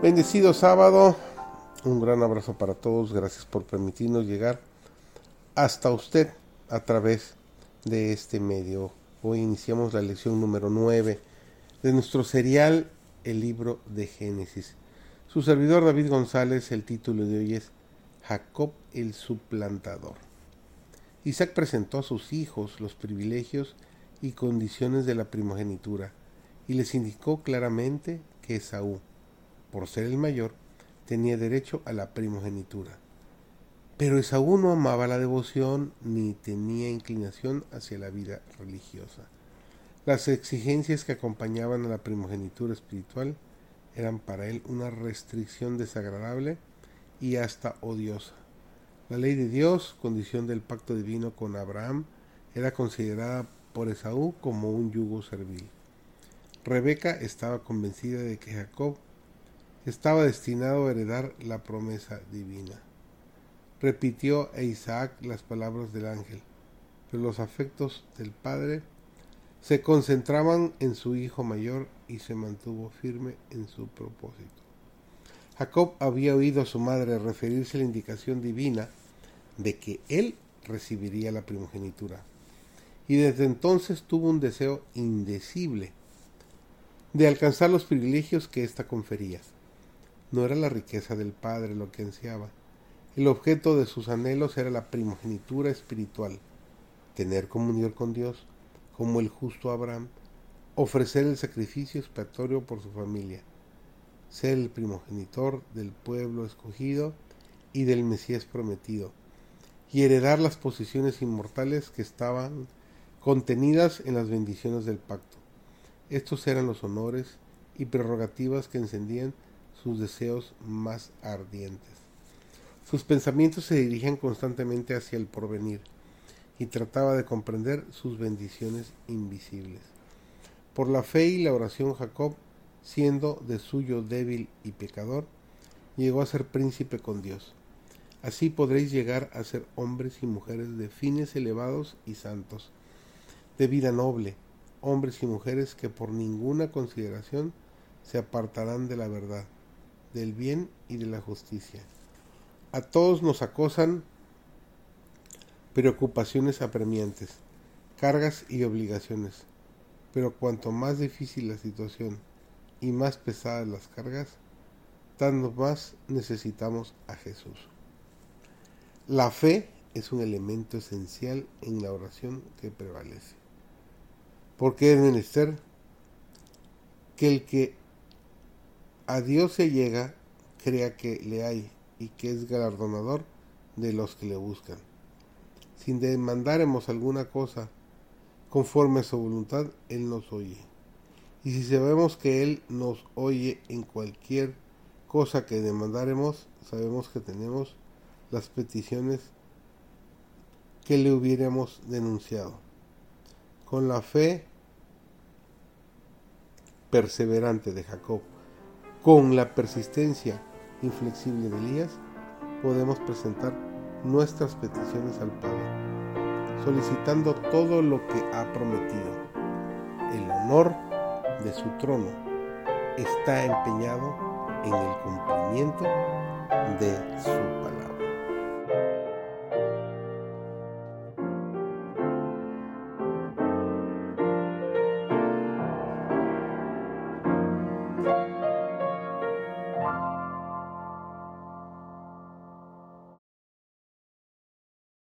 Bendecido sábado, un gran abrazo para todos, gracias por permitirnos llegar hasta usted a través de este medio. Hoy iniciamos la lección número 9 de nuestro serial El libro de Génesis. Su servidor David González, el título de hoy es Jacob el suplantador. Isaac presentó a sus hijos los privilegios y condiciones de la primogenitura y les indicó claramente que Esaú, por ser el mayor, tenía derecho a la primogenitura. Pero Esaú no amaba la devoción ni tenía inclinación hacia la vida religiosa. Las exigencias que acompañaban a la primogenitura espiritual eran para él una restricción desagradable y hasta odiosa. La ley de Dios, condición del pacto divino con Abraham, era considerada por Esaú como un yugo servil. Rebeca estaba convencida de que Jacob estaba destinado a heredar la promesa divina. Repitió a Isaac las palabras del ángel, pero los afectos del padre se concentraban en su hijo mayor y se mantuvo firme en su propósito. Jacob había oído a su madre referirse a la indicación divina de que él recibiría la primogenitura, y desde entonces tuvo un deseo indecible de alcanzar los privilegios que ésta confería. No era la riqueza del Padre lo que ansiaba. El objeto de sus anhelos era la primogenitura espiritual, tener comunión con Dios, como el justo Abraham, ofrecer el sacrificio expiatorio por su familia, ser el primogenitor del pueblo escogido y del Mesías prometido, y heredar las posiciones inmortales que estaban contenidas en las bendiciones del pacto. Estos eran los honores y prerrogativas que encendían sus deseos más ardientes. Sus pensamientos se dirigían constantemente hacia el porvenir y trataba de comprender sus bendiciones invisibles. Por la fe y la oración Jacob, siendo de suyo débil y pecador, llegó a ser príncipe con Dios. Así podréis llegar a ser hombres y mujeres de fines elevados y santos, de vida noble, hombres y mujeres que por ninguna consideración se apartarán de la verdad, del bien y de la justicia. A todos nos acosan preocupaciones apremiantes, cargas y obligaciones, pero cuanto más difícil la situación y más pesadas las cargas, tanto más necesitamos a Jesús. La fe es un elemento esencial en la oración que prevalece. Porque es menester que el que a Dios se llega, crea que le hay y que es galardonador de los que le buscan. Sin demandáremos alguna cosa conforme a su voluntad, Él nos oye. Y si sabemos que Él nos oye en cualquier cosa que demandaremos, sabemos que tenemos las peticiones que le hubiéramos denunciado. Con la fe perseverante de Jacob con la persistencia inflexible de Elías, podemos presentar nuestras peticiones al Padre, solicitando todo lo que ha prometido. El honor de su trono está empeñado en el cumplimiento de su palabra.